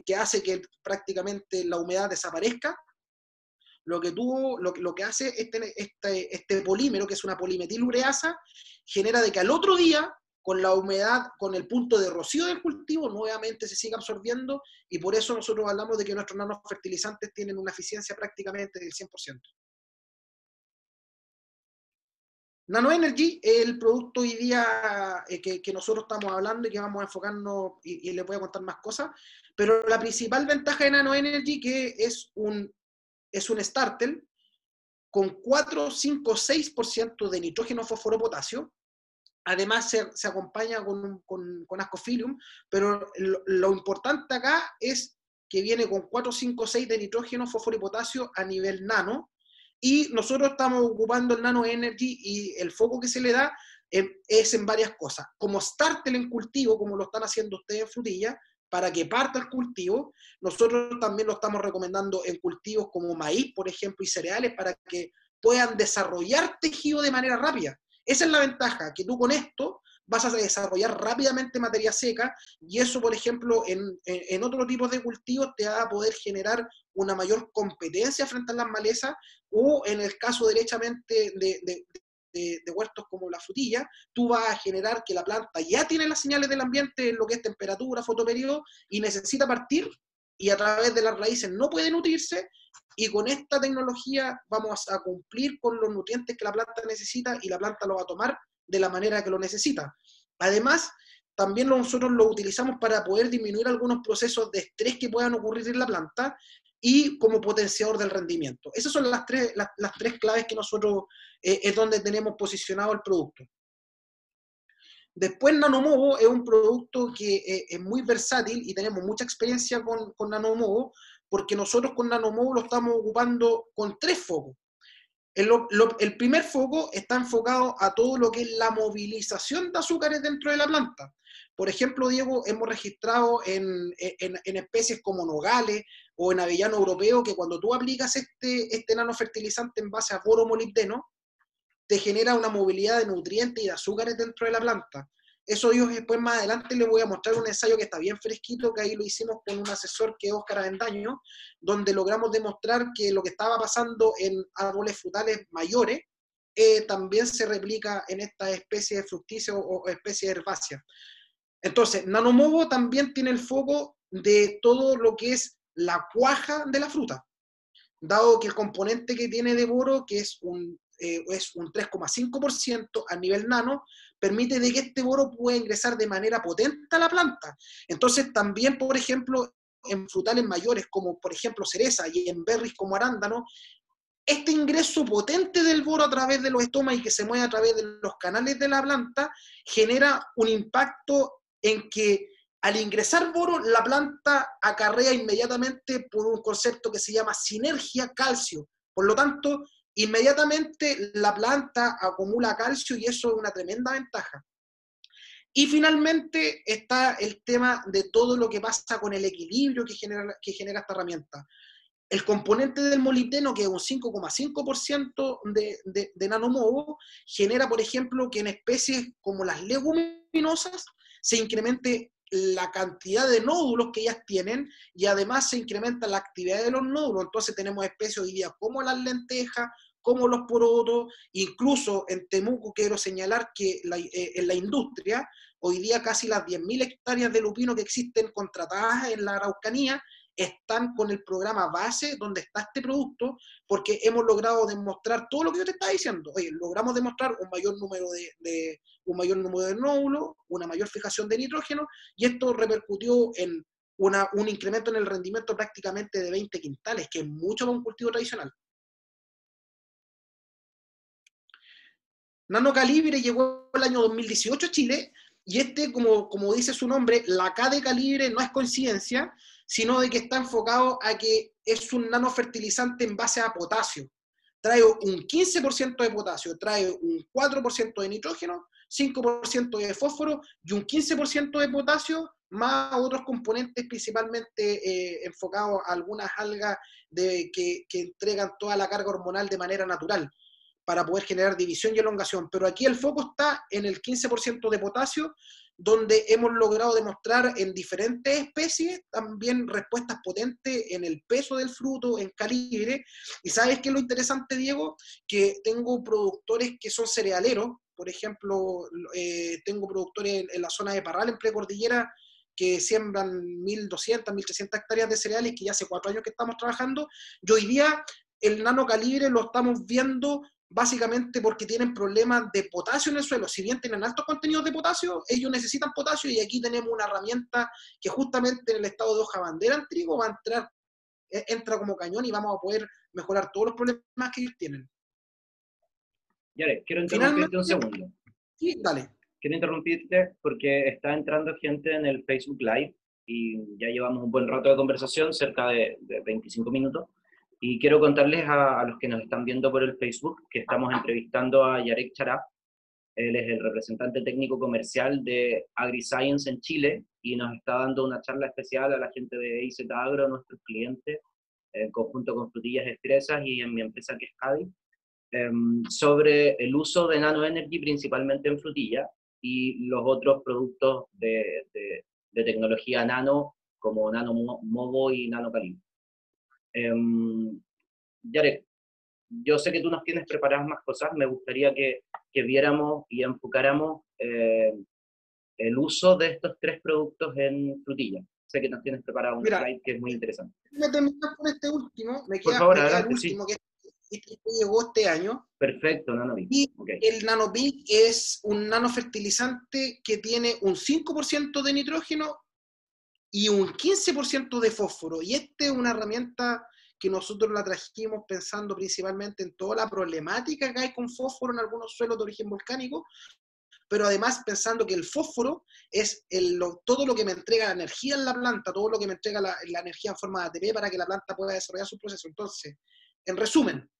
que hace que prácticamente la humedad desaparezca, lo que, tuvo, lo, que hace este, este, este polímero, que es una polimetilureasa, genera de que al otro día, con la humedad, con el punto de rocío del cultivo, nuevamente se siga absorbiendo y por eso nosotros hablamos de que nuestros nanofertilizantes tienen una eficiencia prácticamente del 100%. NanoEnergy es el producto hoy día eh, que, nosotros estamos hablando y que vamos a enfocarnos y les voy a contar más cosas, pero la principal ventaja de NanoEnergy que es un es un starter con 4, 5, 6% de nitrógeno, fósforo, potasio. Además se, acompaña con, con, con, ascofilium, pero lo, importante acá es que viene con 4, 5, 6 de nitrógeno, fósforo y potasio a nivel nano. Y nosotros estamos ocupando el Nano Energy y el foco que se le da es en varias cosas. Como starter en cultivo, como lo están haciendo ustedes en frutilla, para que parta el cultivo. Nosotros también lo estamos recomendando en cultivos como maíz, por ejemplo, y cereales, para que puedan desarrollar tejido de manera rápida. Esa es la ventaja, que tú con esto vas a desarrollar rápidamente materia seca y eso, por ejemplo, en, en, otro tipo de cultivos te va a poder generar una mayor competencia frente a las malezas o en el caso derechamente de, de, huertos como la frutilla, tú vas a generar que la planta ya tiene las señales del ambiente en lo que es temperatura, fotoperiodo, y necesita partir, y a través de las raíces no puede nutrirse, y con esta tecnología vamos a cumplir con los nutrientes que la planta necesita y la planta lo va a tomar de la manera que lo necesita. Además, también nosotros lo utilizamos para poder disminuir algunos procesos de estrés que puedan ocurrir en la planta y como potenciador del rendimiento. Esas son las tres, las, tres claves que nosotros eh, es donde tenemos posicionado el producto. Después Nanomovo es un producto que eh, es muy versátil y tenemos mucha experiencia con, con Nanomovo porque nosotros con Nanomovo lo estamos ocupando con tres focos. El, el, primer foco está enfocado a todo lo que es la movilización de azúcares dentro de la planta. Por ejemplo, Diego, hemos registrado en, especies como nogales o en avellano europeo que cuando tú aplicas este, este nanofertilizante en base a boro molibdeno, te genera una movilidad de nutrientes y de azúcares dentro de la planta. Eso yo después más adelante les voy a mostrar un ensayo que está bien fresquito, que ahí lo hicimos con un asesor que es Óscar Avendaño, donde logramos demostrar que lo que estaba pasando en árboles frutales mayores eh, también se replica en esta especie de fructífera o, o especie herbácea. Entonces, Nanomovo también tiene el foco de todo lo que es la cuaja de la fruta, dado que el componente que tiene de boro, que es un, eh, es un 3,5% a nivel nano, permite de que este boro pueda ingresar de manera potente a la planta. Entonces, también, por ejemplo, en frutales mayores como, por ejemplo, cereza y en berries como arándano, este ingreso potente del boro a través de los estomas y que se mueve a través de los canales de la planta genera un impacto en que al ingresar boro, la planta acarrea inmediatamente por un concepto que se llama sinergia calcio. Por lo tanto, inmediatamente la planta acumula calcio y eso es una tremenda ventaja. Y finalmente está el tema de todo lo que pasa con el equilibrio que genera, que genera esta herramienta. El componente del molibdeno, que es un 5,5% de, de, de nanomovo, genera, por ejemplo, que en especies como las leguminosas se incremente la cantidad de nódulos que ellas tienen y además se incrementa la actividad de los nódulos. Entonces tenemos especies hoy día como las lentejas, como los porotos, incluso en Temuco quiero señalar que eh, en la industria, hoy día casi las 10.000 hectáreas de lupino que existen contratadas en la Araucanía están con el programa base donde está este producto, porque hemos logrado demostrar todo lo que yo te estaba diciendo. Oye, logramos demostrar un mayor número de, un mayor número de nódulos, una mayor fijación de nitrógeno, y esto repercutió en una, un incremento en el rendimiento prácticamente de 20 quintales, que es mucho para un cultivo tradicional. Nano Calibre llegó el año 2018 a Chile, y este, como, como dice su nombre, la K de calibre no es coincidencia, sino de que está enfocado a que es un nanofertilizante en base a potasio. Trae un 15% de potasio, trae un 4% de nitrógeno, 5% de fósforo y un 15% de potasio, más otros componentes principalmente eh, enfocados a algunas algas de, que, que entregan toda la carga hormonal de manera natural. Para poder generar división y elongación. Pero aquí el foco está en el 15% de potasio, donde hemos logrado demostrar en diferentes especies también respuestas potentes en el peso del fruto, en calibre. Y sabes qué es lo interesante, Diego, que tengo productores que son cerealeros, por ejemplo, eh, tengo productores en, la zona de Parral, en precordillera, que siembran 1.200, 1.300 hectáreas de cereales, que ya hace cuatro años que estamos trabajando, y hoy día el nano calibre lo estamos viendo básicamente porque tienen problemas de potasio en el suelo. Si bien tienen altos contenidos de potasio, ellos necesitan potasio y aquí tenemos una herramienta que justamente en el estado de hoja bandera en trigo va a entrar, e, entra como cañón y vamos a poder mejorar todos los problemas que ellos tienen. Yare, quiero interrumpirte un segundo. Sí, dale. Quiero interrumpirte porque está entrando gente en el Facebook Live y ya llevamos un buen rato de conversación, cerca de, de 25 minutos. Y quiero contarles a, los que nos están viendo por el Facebook que estamos entrevistando a Yarek Chará. Él es el representante técnico comercial de AgriScience en Chile y nos está dando una charla especial a la gente de IZ Agro, nuestros clientes, en conjunto con Frutillas Expresas y en mi empresa que es Cadi, em, sobre el uso de Nano Energy principalmente en frutilla y los otros productos de, de, de tecnología nano como Nano Movo y Nano Calibre. Um, Yarek, yo sé que tú nos tienes preparadas más cosas, me gustaría que, que viéramos y enfocáramos eh, el uso de estos tres productos en frutilla. Sé que nos tienes preparado un slide que es muy interesante. Me por este último, me queda, por favor, el último que, llegó este año. Perfecto, NanoBig. Okay. El NanoBig es un nanofertilizante que tiene un 5% de nitrógeno y un 15% de fósforo. Y esta es una herramienta que nosotros la trajimos pensando principalmente en toda la problemática que hay con fósforo en algunos suelos de origen volcánico, pero además pensando que el fósforo es el, todo lo que me entrega la energía en la planta, todo lo que me entrega la, energía en forma de ATP para que la planta pueda desarrollar su proceso. Entonces, en resumen,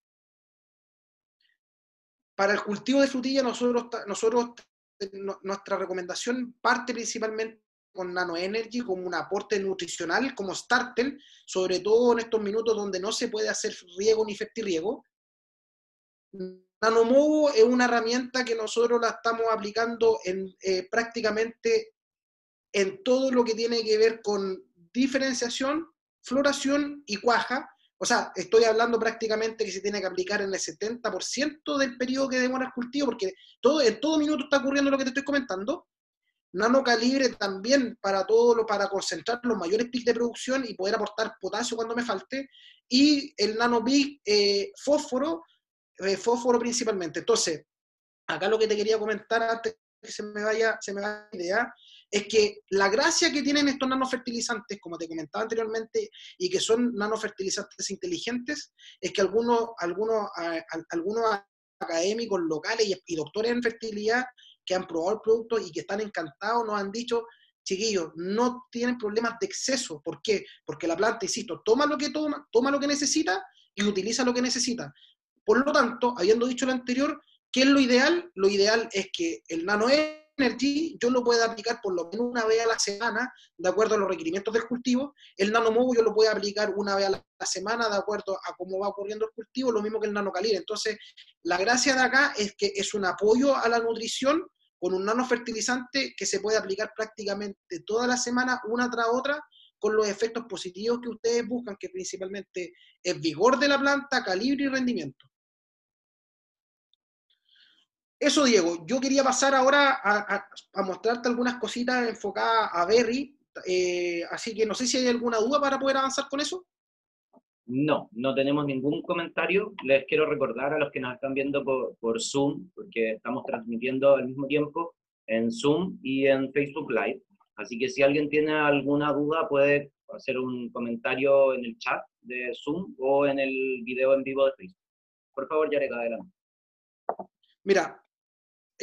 para el cultivo de frutilla, nosotros, nosotros nuestra recomendación parte principalmente con Nano Energy como un aporte nutricional, como starter, sobre todo en estos minutos donde no se puede hacer riego ni fertirriego. Nanomovo es una herramienta que nosotros la estamos aplicando en, eh, prácticamente en todo lo que tiene que ver con diferenciación, floración y cuaja. O sea, estoy hablando prácticamente que se tiene que aplicar en el 70% del periodo que demora el cultivo, porque todo, en todo minuto está ocurriendo lo que te estoy comentando nano calibre también para todo lo, para concentrar los mayores pics de producción y poder aportar potasio cuando me falte, y el nano eh, fósforo, eh, fósforo principalmente. Entonces, acá lo que te quería comentar antes que se me vaya, se me vaya la idea, es que la gracia que tienen estos nanofertilizantes, como te comentaba anteriormente, y que son nanofertilizantes inteligentes, es que algunos, algunos, algunos académicos locales y doctores en fertilidad que han probado el producto y que están encantados nos han dicho, chiquillos, no tienen problemas de exceso. ¿Por qué? Porque la planta, insisto, toma lo que toma, toma lo que necesita y utiliza lo que necesita. Por lo tanto, habiendo dicho lo anterior, ¿qué es lo ideal? Lo ideal es que el Nano Energy yo lo pueda aplicar por lo menos una vez a la semana, de acuerdo a los requerimientos del cultivo. El Nano Movo yo lo puedo aplicar una vez a la semana, de acuerdo a cómo va ocurriendo el cultivo, lo mismo que el Nano Calibre. Entonces, la gracia de acá es que es un apoyo a la nutrición con un nanofertilizante que se puede aplicar prácticamente toda la semana, una tras otra, con los efectos positivos que ustedes buscan, que principalmente es vigor de la planta, calibre y rendimiento. Eso, Diego. Yo quería pasar ahora a, mostrarte algunas cositas enfocadas a Berry, eh, así que no sé si hay alguna duda para poder avanzar con eso. No, no tenemos ningún comentario. Les quiero recordar a los que nos están viendo por, Zoom, porque estamos transmitiendo al mismo tiempo en Zoom y en Facebook Live. Así que si alguien tiene alguna duda puede hacer un comentario en el chat de Zoom o en el video en vivo de Facebook. Por favor, Yareka, adelante. Mira,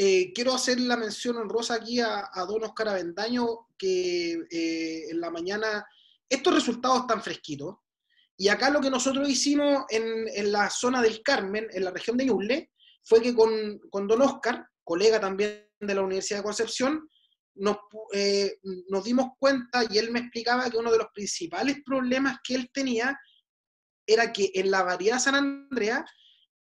eh, quiero hacer la mención honrosa aquí a, don Oscar Avendaño, que eh, en la mañana, estos resultados están fresquitos, y acá lo que nosotros hicimos en, la zona del Carmen, en la región de Ñuble, fue que con, don Oscar, colega también de la Universidad de Concepción, nos, eh, nos dimos cuenta y él me explicaba que uno de los principales problemas que él tenía era que en la variedad San Andrea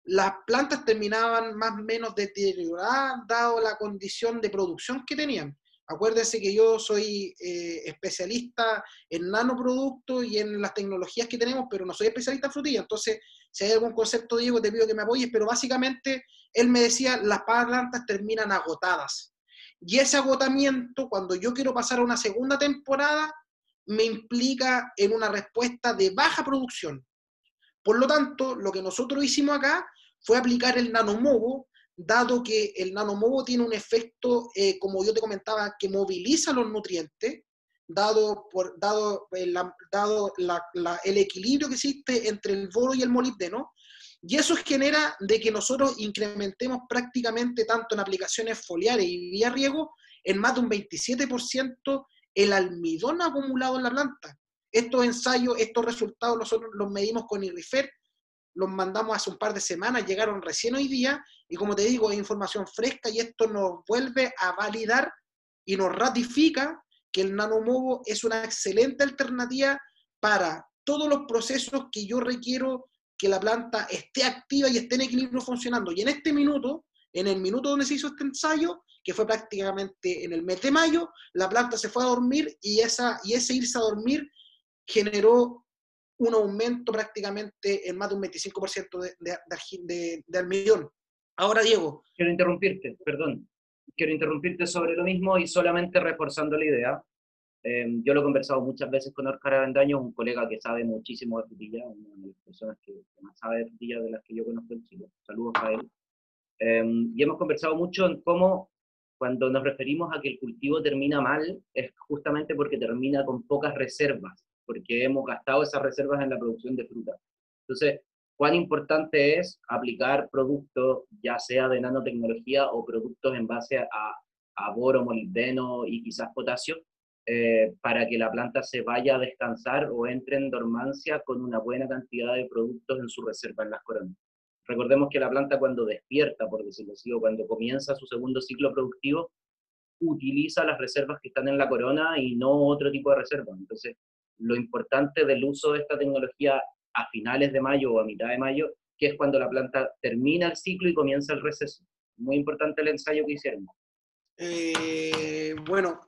las plantas terminaban más o menos deterioradas dado la condición de producción que tenían. Acuérdense que yo soy eh, especialista en nanoproductos y en las tecnologías que tenemos, pero no soy especialista en frutilla. Entonces, si hay algún concepto, Diego, te pido que me apoyes, pero básicamente él me decía, las plantas terminan agotadas. Y ese agotamiento, cuando yo quiero pasar a una segunda temporada, me implica en una respuesta de baja producción. Por lo tanto, lo que nosotros hicimos acá fue aplicar el nanomovo dado que el nanomovo tiene un efecto, eh, como yo te comentaba, que moviliza los nutrientes, dado, por, dado, eh, dado el equilibrio que existe entre el boro y el molibdeno, y eso genera de que nosotros incrementemos prácticamente tanto en aplicaciones foliares y vía riego, en más de un 27% el almidón acumulado en la planta. Estos ensayos, estos resultados nosotros los medimos con IRIFER, los mandamos hace un par de semanas, llegaron recién hoy día, y como te digo, es información fresca y esto nos vuelve a validar y nos ratifica que el nanomovo es una excelente alternativa para todos los procesos que yo requiero que la planta esté activa y esté en equilibrio funcionando. Y en este minuto, en el minuto donde se hizo este ensayo, que fue prácticamente en el mes de mayo, la planta se fue a dormir y, esa, y ese irse a dormir generó un aumento prácticamente en más de un 25% de, de, de, de almidón. Ahora, Diego. Quiero interrumpirte, perdón. Quiero interrumpirte sobre lo mismo y solamente reforzando la idea. Em, yo lo he conversado muchas veces con Oscar Avendaño, un colega que sabe muchísimo de frutilla, una de las personas que, más sabe de frutilla de las que yo conozco en Chile. Saludos a él. Em, y hemos conversado mucho en cómo cuando nos referimos a que el cultivo termina mal, es justamente porque termina con pocas reservas porque hemos gastado esas reservas en la producción de fruta. Entonces, cuán importante es aplicar productos, ya sea de nanotecnología o productos en base a, a boro, molibdeno y quizás potasio, eh, para que la planta se vaya a descansar o entre en dormancia con una buena cantidad de productos en su reserva en las coronas. Recordemos que la planta cuando despierta, por decirlo así, o cuando comienza su segundo ciclo productivo, utiliza las reservas que están en la corona y no otro tipo de reserva. Entonces, lo importante del uso de esta tecnología a finales de mayo o a mitad de mayo, que es cuando la planta termina el ciclo y comienza el receso. Muy importante el ensayo que hicieron. Eh, bueno,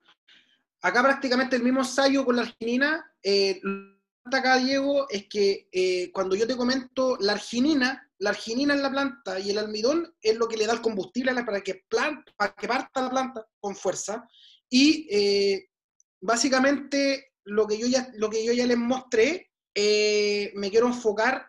acá prácticamente el mismo ensayo con la arginina. Eh, lo que acá, Diego, es que eh, cuando yo te comento la arginina, la arginina en la planta y el almidón es lo que le da el combustible para que, para que parta la planta con fuerza. Y eh, básicamente lo que yo ya, lo que yo ya les mostré, eh, me quiero enfocar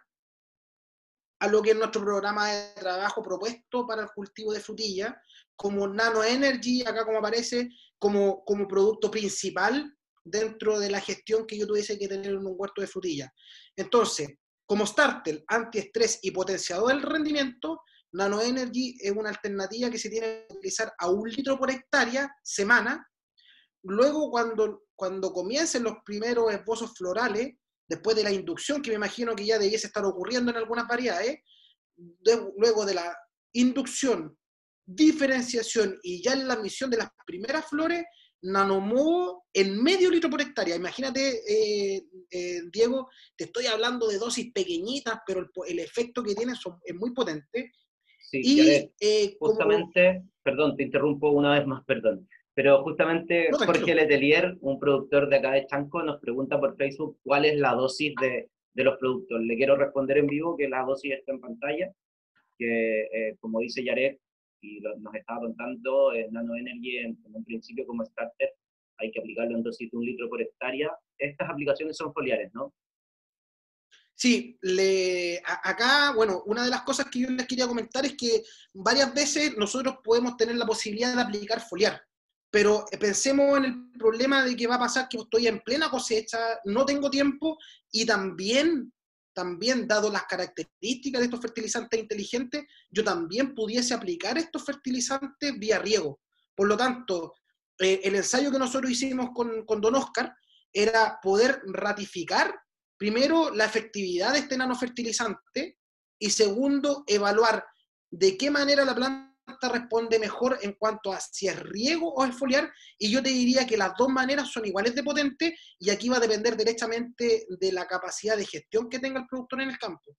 a lo que es nuestro programa de trabajo propuesto para el cultivo de frutilla, como Nano Energy, acá como aparece, como, como producto principal dentro de la gestión que yo tuviese que tener en un huerto de frutilla. Entonces, como starter, antiestrés y potenciador del rendimiento, Nano Energy es una alternativa que se tiene que utilizar a un litro por hectárea semana. Luego, cuando cuando comiencen los primeros esbozos florales, después de la inducción, que me imagino que ya debiese estar ocurriendo en algunas variedades, luego de la inducción, diferenciación y ya en la misión de las primeras flores, nanomovo en medio litro por hectárea. Imagínate, eh, eh, Diego, te estoy hablando de dosis pequeñitas, pero el, efecto que tiene es muy potente. Sí, y, eh, justamente, perdón, te interrumpo una vez más, perdón. Pero justamente Jorge Letelier, un productor de acá de Chanco, nos pregunta por Facebook cuál es la dosis de, de los productos. Le quiero responder en vivo que la dosis está en pantalla, que eh, como dice Yaret, y nos estaba contando, en Nano Energy en, un principio como starter hay que aplicarlo en dosis de un litro por hectárea. Estas aplicaciones son foliares, ¿no? Sí, le, acá, bueno, una de las cosas que yo les quería comentar es que varias veces nosotros podemos tener la posibilidad de aplicar foliar. Pero pensemos en el problema de que va a pasar que estoy en plena cosecha, no tengo tiempo y también, también dado las características de estos fertilizantes inteligentes, yo también pudiese aplicar estos fertilizantes vía riego. Por lo tanto, eh, el ensayo que nosotros hicimos con, con Don Oscar era poder ratificar primero la efectividad de este nanofertilizante y segundo, evaluar de qué manera la planta responde mejor en cuanto a si es riego o es foliar, y yo te diría que las dos maneras son iguales de potentes, y aquí va a depender directamente de la capacidad de gestión que tenga el productor en el campo.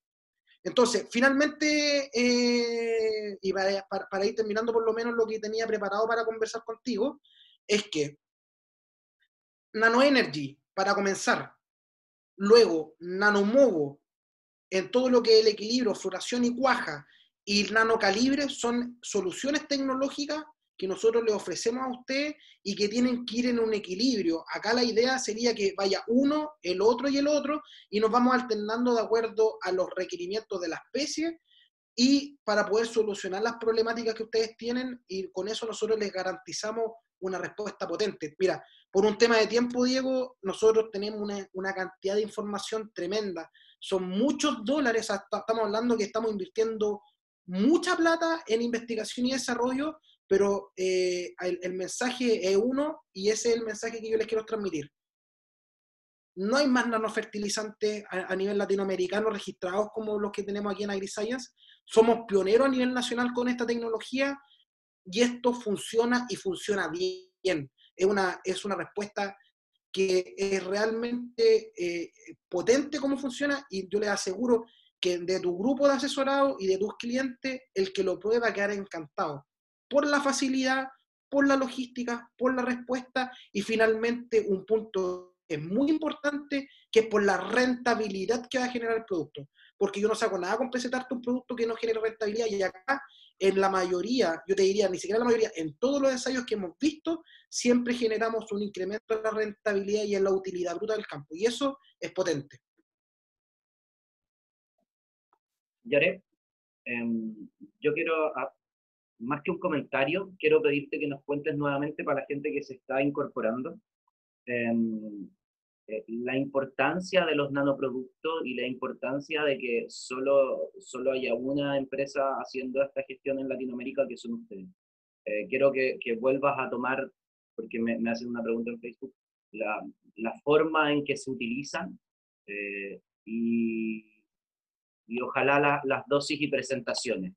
Entonces, finalmente, eh, y para, ir terminando por lo menos lo que tenía preparado para conversar contigo, es que NanoEnergy, para comenzar, luego Nanomovo, en todo lo que es el equilibrio, floración y cuaja, y nanocalibre son soluciones tecnológicas que nosotros le ofrecemos a usted y que tienen que ir en un equilibrio. Acá la idea sería que vaya uno, el otro y el otro, y nos vamos alternando de acuerdo a los requerimientos de la especie y para poder solucionar las problemáticas que ustedes tienen y con eso nosotros les garantizamos una respuesta potente. Mira, por un tema de tiempo, Diego, nosotros tenemos una, una cantidad de información tremenda. Son muchos dólares, estamos hablando que estamos invirtiendo mucha plata en investigación y desarrollo pero eh, el, mensaje es uno y ese es el mensaje que yo les quiero transmitir. No hay más nanofertilizantes a, a nivel latinoamericano registrados como los que tenemos aquí en AgriScience. Somos pioneros a nivel nacional con esta tecnología y esto funciona y funciona bien. Es una, es una respuesta que es realmente eh, potente cómo funciona y yo les aseguro que de tu grupo de asesorado y de tus clientes, el que lo prueba quedar encantado por la facilidad, por la logística, por la respuesta y finalmente un punto que es muy importante, que es por la rentabilidad que va a generar el producto. Porque yo no saco nada con presentarte un producto que no genere rentabilidad y acá en la mayoría, yo te diría, ni siquiera la mayoría, en todos los ensayos que hemos visto, siempre generamos un incremento en la rentabilidad y en la utilidad bruta del campo. Y eso es potente. Yare, em, yo quiero más que un comentario, quiero pedirte que nos cuentes nuevamente para la gente que se está incorporando em, eh, la importancia de los nanoproductos y la importancia de que solo, solo haya una empresa haciendo esta gestión en Latinoamérica que son ustedes. Eh, quiero que, que, vuelvas a tomar, porque me, me, hacen una pregunta en Facebook, la, la forma en que se utilizan eh, y, y ojalá las dosis y presentaciones.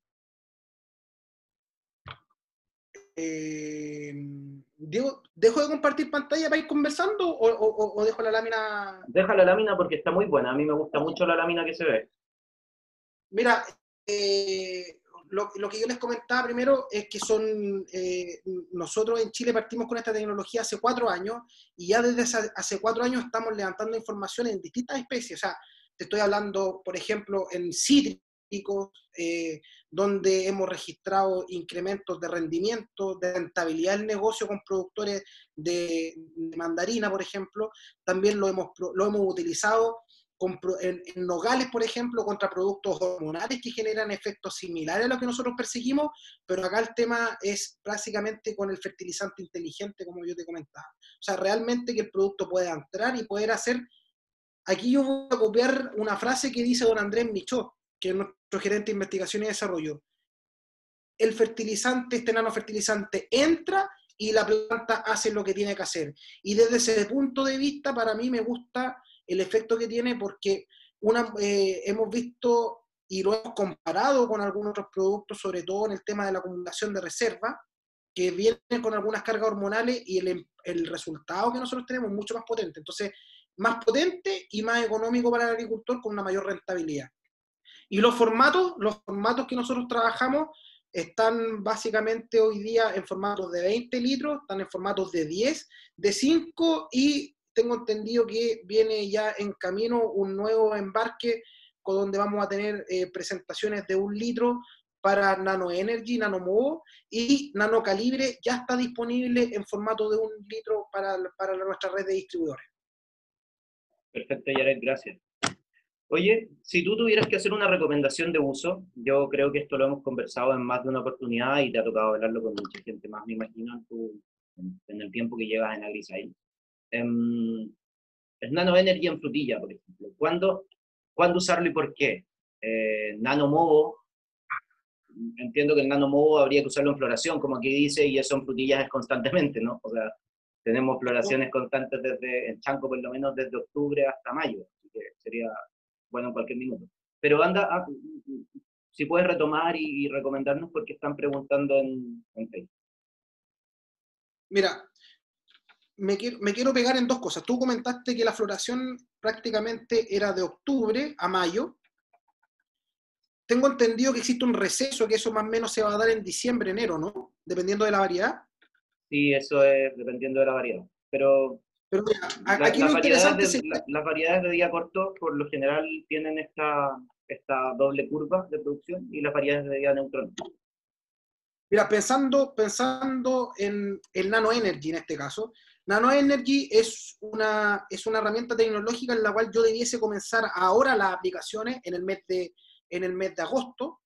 Eh, Diego, ¿dejo de compartir pantalla para ir conversando o, dejo la lámina? Deja la lámina porque está muy buena. A mí me gusta mucho la lámina que se ve. Mira, eh, lo, que yo les comentaba primero es que son, eh, nosotros en Chile partimos con esta tecnología hace cuatro años y ya desde hace cuatro años estamos levantando información en distintas especies. O sea, te estoy hablando, por ejemplo, en cítricos, eh, donde hemos registrado incrementos de rendimiento, de rentabilidad del negocio con productores de, mandarina, por ejemplo. También lo hemos, lo hemos utilizado en, nogales, por ejemplo, contra productos hormonales que generan efectos similares a los que nosotros perseguimos, pero acá el tema es básicamente con el fertilizante inteligente, como yo te comentaba. O sea, realmente que el producto pueda entrar y poder hacer... Aquí yo voy a copiar una frase que dice don Andrés Michó, que es nuestro gerente de investigación y desarrollo, el fertilizante, este nanofertilizante entra y la planta hace lo que tiene que hacer. Y desde ese punto de vista, para mí me gusta el efecto que tiene porque una, eh, hemos visto y lo hemos comparado con algunos otros productos, sobre todo en el tema de la acumulación de reserva, que vienen con algunas cargas hormonales y el, el resultado que nosotros tenemos es mucho más potente. Entonces, más potente y más económico para el agricultor con una mayor rentabilidad. Y los formatos, los formatos que nosotros trabajamos están básicamente hoy día en formatos de 20 litros, están en formatos de 10, de 5 y tengo entendido que viene ya en camino un nuevo embarque con donde vamos a tener eh, presentaciones de un litro para Nano Energy, Nano Movo y Nano Calibre ya está disponible en formato de un litro para, para nuestra red de distribuidores. Perfecto, Yaret, gracias. Oye, si tú tuvieras que hacer una recomendación de uso, yo creo que esto lo hemos conversado en más de una oportunidad y te ha tocado hablarlo con mucha gente más, me imagino, en, tu, en, el tiempo que llevas en AgriScience. Eh, es Nano Energy en frutilla, por ejemplo. ¿Cuándo, ¿cuándo usarlo y por qué? Eh, nano Movo, entiendo que el Nano Movo habría que usarlo en floración, como aquí dice, y eso en frutillas es constantemente, ¿no? O sea, tenemos floraciones constantes desde, en Chanco por lo menos desde octubre hasta mayo, así que sería bueno, en cualquier minuto. Pero anda, ah, si puedes retomar y, recomendarnos porque están preguntando en, Facebook. Mira, me quiero, me quiero pegar en dos cosas. Tú comentaste que la floración prácticamente era de octubre a mayo. tengo entendido que existe un receso, que eso más o menos se va a dar en diciembre, enero, ¿no? Dependiendo de la variedad. Sí, eso es dependiendo de la variedad. Pero, Pero aquí lo interesante es... las variedades de día corto, por lo general, tienen esta, esta doble curva de producción y las variedades de día neutral. Mira, pensando, pensando en el Nano Energy en este caso, Nano Energy es una, es una herramienta tecnológica en la cual yo debiese comenzar ahora las aplicaciones en el mes de, en el mes de agosto,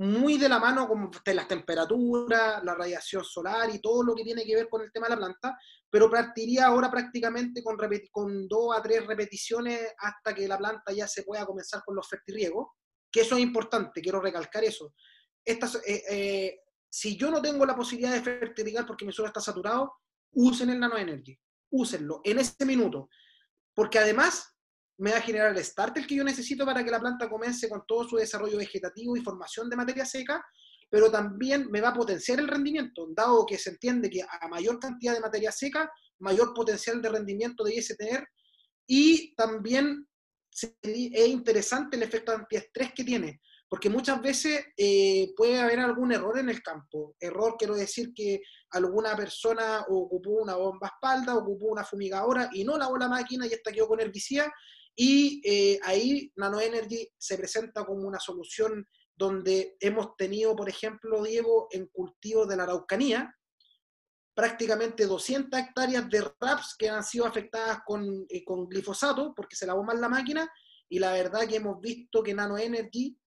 muy de la mano con las temperaturas, la radiación solar y todo lo que tiene que ver con el tema de la planta, pero partiría ahora prácticamente con, dos a tres repeticiones hasta que la planta ya se pueda comenzar con los fertirriegos, que eso es importante, quiero recalcar eso. Estas, eh, eh, si yo no tengo la posibilidad de fertilizar porque mi suelo está saturado, usen el Nano Energy, úsenlo en ese minuto, porque además me va a generar el starter que yo necesito para que la planta comience con todo su desarrollo vegetativo y formación de materia seca, pero también me va a potenciar el rendimiento, dado que se entiende que a mayor cantidad de materia seca, mayor potencial de rendimiento debiese tener, y también es interesante el efecto antiestrés que tiene, porque muchas veces eh, puede haber algún error en el campo. Error quiero decir que alguna persona ocupó una bomba espalda, ocupó una fumigadora y no lavó la máquina y esta quedó con herbicida. Y eh, ahí Nano Energy se presenta como una solución donde hemos tenido, por ejemplo, Diego, en cultivo de la Araucanía, prácticamente 200 hectáreas de RAPS que han sido afectadas con, eh, con glifosato porque se lavó mal la máquina y la verdad que hemos visto que Nano Energy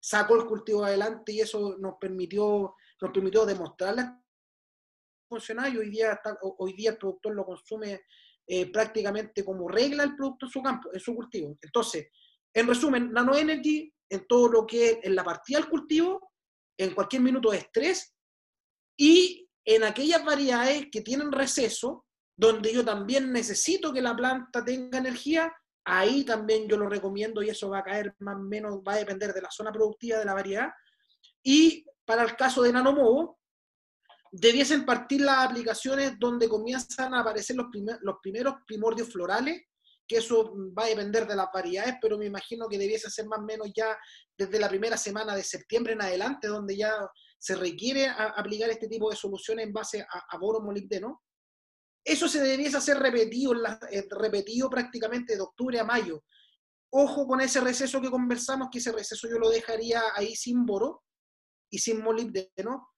sacó el cultivo adelante y eso nos permitió, nos permitió demostrarle funcionar y hoy día, hoy día el productor lo consume eh, prácticamente como regla el producto en su campo, en su cultivo. Entonces, en resumen, Nano Energy en todo lo que es en la partida del cultivo, en cualquier minuto de estrés y en aquellas variedades que tienen receso, donde yo también necesito que la planta tenga energía, Ahí también yo lo recomiendo y eso va a caer más o menos, va a depender de la zona productiva de la variedad. Y para el caso de Nanomovo, debiesen partir las aplicaciones donde comienzan a aparecer los, primeros primordios florales, que eso va a depender de las variedades, pero me imagino que debiese ser más o menos ya desde la primera semana de septiembre en adelante, donde ya se requiere aplicar este tipo de soluciones en base a, a boro molibdeno. Eso se debiese hacer repetido, eh, repetido prácticamente de octubre a mayo. Ojo con ese receso que conversamos, que ese receso yo lo dejaría ahí sin boro y sin molibdeno.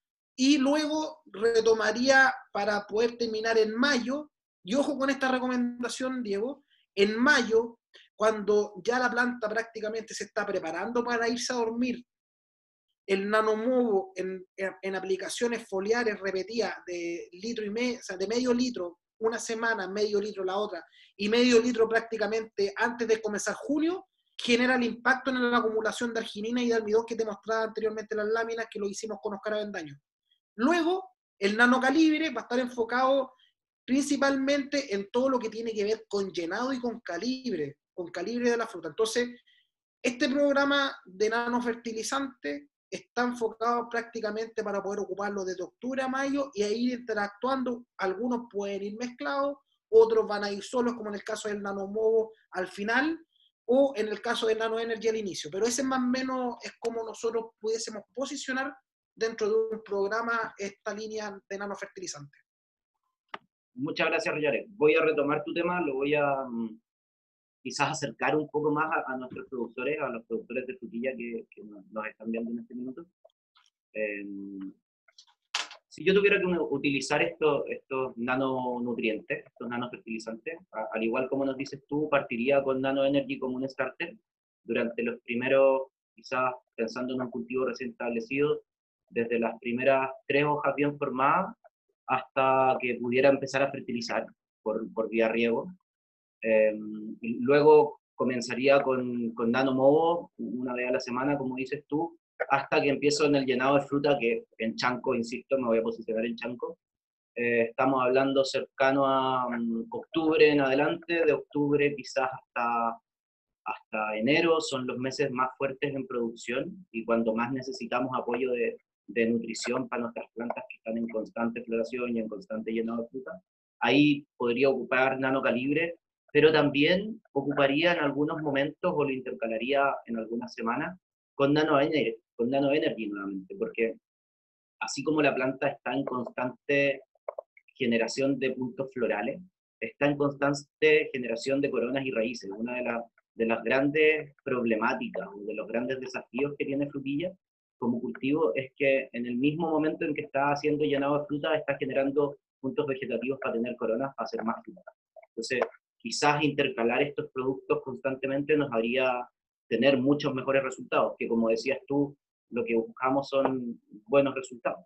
Y luego retomaría para poder terminar en mayo. Y ojo con esta recomendación, Diego, en mayo, cuando ya la planta prácticamente se está preparando para irse a dormir, el nanomovo en, aplicaciones foliares repetidas de litro y medio, sea, de medio litro una semana, medio litro la otra, y medio litro prácticamente antes de comenzar junio, genera el impacto en la acumulación de arginina y de almidón que te mostraba anteriormente las láminas que lo hicimos con Oscar Avendaño. Luego, el nanocalibre va a estar enfocado principalmente en todo lo que tiene que ver con llenado y con calibre, con calibre de la fruta. Entonces, este programa de nanofertilizante está enfocado prácticamente para poder ocuparlo desde octubre a mayo y a ir interactuando. Algunos pueden ir mezclados, otros van a ir solos, como en el caso del Nanomovo al final, o en el caso del Nano Energy al inicio. Pero ese más o menos es como nosotros pudiésemos posicionar dentro de un programa esta línea de nanofertilizante. Muchas gracias, Riyare. Voy a retomar tu tema, lo voy a mm, quizás acercar un poco más a, nuestros productores, a los productores de frutilla que, nos, están viendo en este minuto. Em, si yo tuviera que utilizar estos, estos nanonutrientes, estos nanofertilizantes, al igual como nos dices tú, partiría con Nano Energy como un starter durante los primeros, quizás pensando en un cultivo recién establecido, desde las primeras tres hojas bien formadas hasta que pudiera empezar a fertilizar por, por vía riego. Em, luego comenzaría con, con Nano una vez a la semana, como dices tú, hasta que empiezo en el llenado de fruta, que en Chanco, insisto, me voy a posicionar en Chanco. Eh, estamos hablando cercano a um, octubre en adelante, de octubre quizás hasta, hasta enero, son los meses más fuertes en producción y cuando más necesitamos apoyo de, de nutrición para nuestras plantas que están en constante floración y en constante llenado de fruta. Ahí podría ocupar nanocalibre pero también ocuparía en algunos momentos o lo intercalaría en algunas semanas con Nano, con Nano Energy nuevamente, porque así como la planta está en constante generación de puntos florales, está en constante generación de coronas y raíces. Una de, de las grandes problemáticas, de los grandes desafíos que tiene Frutilla como cultivo es que en el mismo momento en que está haciendo llenado de fruta, está generando puntos vegetativos para tener coronas para hacer más fruta. Entonces, quizás intercalar estos productos constantemente nos haría tener muchos mejores resultados, que como decías tú, lo que buscamos son buenos resultados.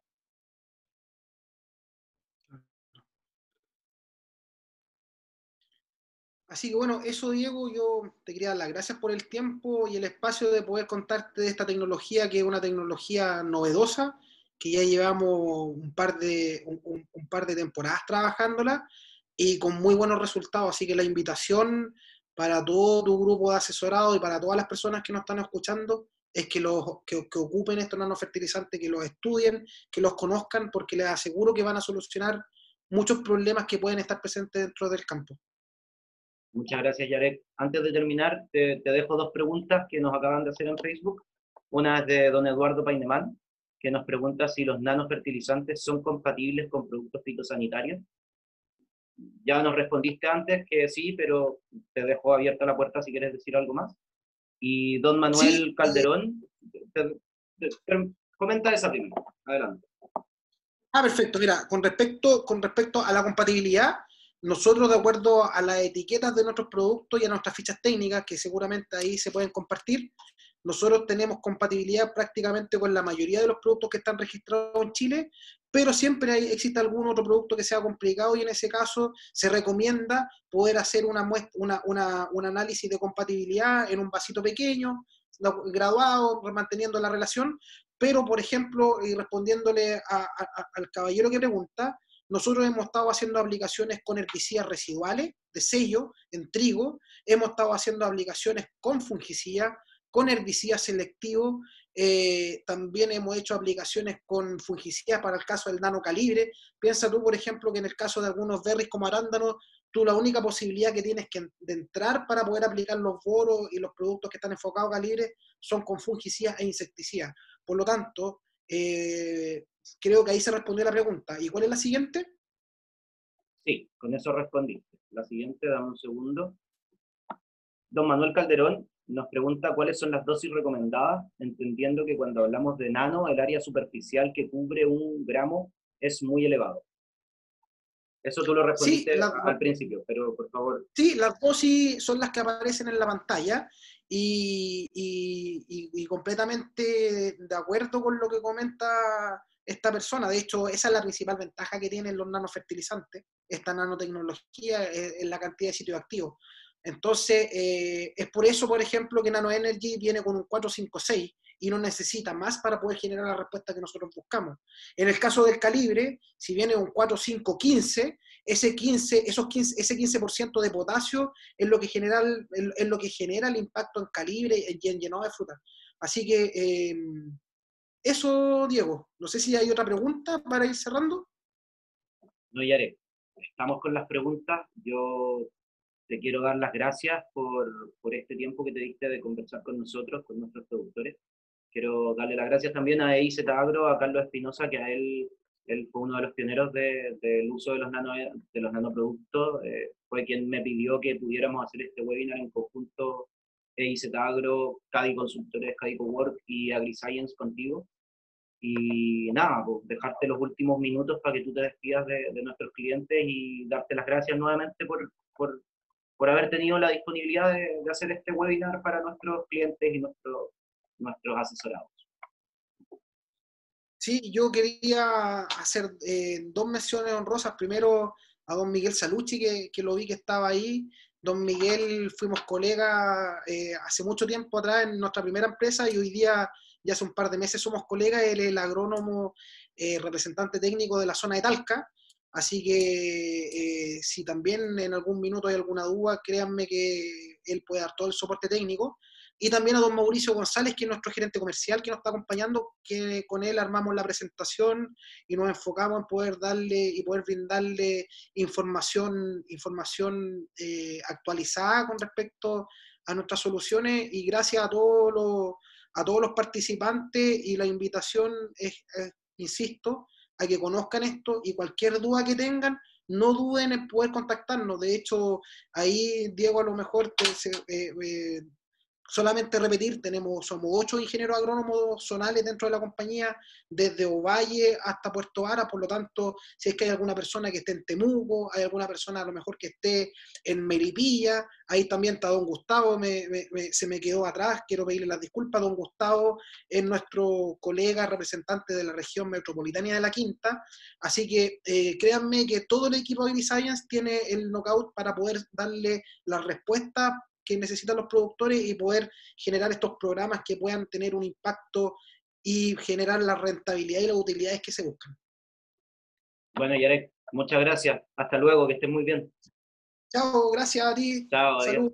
Así que bueno, eso Diego, yo te quería dar las gracias por el tiempo y el espacio de poder contarte de esta tecnología que es una tecnología novedosa, que ya llevamos un par de, un, par de temporadas trabajándola y con muy buenos resultados. Así que la invitación para todo tu grupo de asesorado y para todas las personas que nos están escuchando es que, los, que ocupen estos nanofertilizantes, que los estudien, que los conozcan, porque les aseguro que van a solucionar muchos problemas que pueden estar presentes dentro del campo. Muchas gracias, Yarek. Antes de terminar, te, dejo dos preguntas que nos acaban de hacer en Facebook. Una es de don Eduardo Painemán, que nos pregunta si los nanofertilizantes son compatibles con productos fitosanitarios. Ya nos respondiste antes que sí, pero te dejo abierta la puerta si quieres decir algo más. Y don Manuel Calderón, comenta esa primera. Adelante. Ah, perfecto. Mira, con respecto, con respecto a la compatibilidad, nosotros, de acuerdo a las etiquetas de nuestros productos y a nuestras fichas técnicas, que seguramente ahí se pueden compartir, nosotros tenemos compatibilidad prácticamente con la mayoría de los productos que están registrados en Chile, pero siempre hay, existe algún otro producto que sea complicado y en ese caso se recomienda poder hacer una una, una, un análisis de compatibilidad en un vasito pequeño, graduado, manteniendo la relación, pero por ejemplo, y respondiéndole al caballero que pregunta, nosotros hemos estado haciendo aplicaciones con herbicidas residuales de sello en trigo, hemos estado haciendo aplicaciones con fungicida, con herbicidas selectivos, eh, también hemos hecho aplicaciones con fungicidas para el caso del nano calibre. Piensa tú, por ejemplo, que en el caso de algunos berries como arándanos, tú la única posibilidad que tienes que, de entrar para poder aplicar los boros y los productos que están enfocados a calibre son con fungicidas e insecticidas. Por lo tanto, eh, creo que ahí se respondió la pregunta. ¿Y cuál es la siguiente? Sí, con eso respondiste. La siguiente, dame un segundo. Don Manuel Calderón nos pregunta cuáles son las dosis recomendadas, entendiendo que cuando hablamos de nano, el área superficial que cubre un gramo es muy elevado. Eso tú lo respondiste al principio, pero por favor. Sí, las dosis son las que aparecen en la pantalla y, y completamente de acuerdo con lo que comenta esta persona. De hecho, esa es la principal ventaja que tienen los nanofertilizantes, esta nanotecnología, eh, en la cantidad de sitios activos. Entonces, eh, es por eso, por ejemplo, que Nano Energy viene con un 456 y no necesita más para poder generar la respuesta que nosotros buscamos. En el caso del calibre, si viene un 4515, ese 15, esos 15, ese 15% de potasio es lo, que genera, es lo que genera el impacto en calibre y en llenado de fruta. Así que eh, eso, Diego. No sé si hay otra pregunta para ir cerrando. No, Yare. Estamos con las preguntas. Yo te quiero dar las gracias por, por este tiempo que te diste de conversar con nosotros, con nuestros productores. Quiero darle las gracias también a EIZ Agro, a Carlos Espinosa, que a él, él fue uno de los pioneros del uso de los, nano, de los nanoproductos. Eh, fue quien me pidió que pudiéramos hacer este webinar en conjunto EIZ Agro, Cadi Consultores, Cadi Cowork y AgriScience contigo. Y nada, pues dejarte los últimos minutos para que tú te despidas de, nuestros clientes y darte las gracias nuevamente por, por, por haber tenido la disponibilidad de, de, hacer este webinar para nuestros clientes y nuestros nuestros asesorados. Sí, yo quería hacer eh, dos menciones honrosas. Primero a don Miguel Salucci, que, que, lo vi que estaba ahí. Don Miguel fuimos colegas eh, hace mucho tiempo atrás en nuestra primera empresa y hoy día ya hace un par de meses somos colegas, él es el agrónomo eh, representante técnico de la zona de Talca, así que eh, si también en algún minuto hay alguna duda, créanme que él puede dar todo el soporte técnico. Y también a don Mauricio González, que es nuestro gerente comercial, que nos está acompañando, que con él armamos la presentación y nos enfocamos en poder darle y poder brindarle información, información eh, actualizada con respecto a nuestras soluciones. Y gracias a todos los a todos los participantes y la invitación es, insisto, a que conozcan esto y cualquier duda que tengan, no duden en poder contactarnos. De hecho, ahí Diego a lo mejor te, eh, eh, solamente repetir, tenemos, somos ocho ingenieros agrónomos zonales dentro de la compañía, desde Ovalle hasta Puerto Vara, por lo tanto, si es que hay alguna persona que esté en Temuco, hay alguna persona a lo mejor que esté en Melipilla, ahí también está don Gustavo, se me quedó atrás, quiero pedirle las disculpas, don Gustavo es nuestro colega representante de la región metropolitana de la Quinta, así que eh, créanme que todo el equipo de Science tiene el knockout para poder darle la respuesta que necesitan los productores y poder generar estos programas que puedan tener un impacto y generar la rentabilidad y las utilidades que se buscan. Bueno, Yarek, muchas gracias. Hasta luego, que estés muy bien. Chao, gracias a ti. Chao, Salud.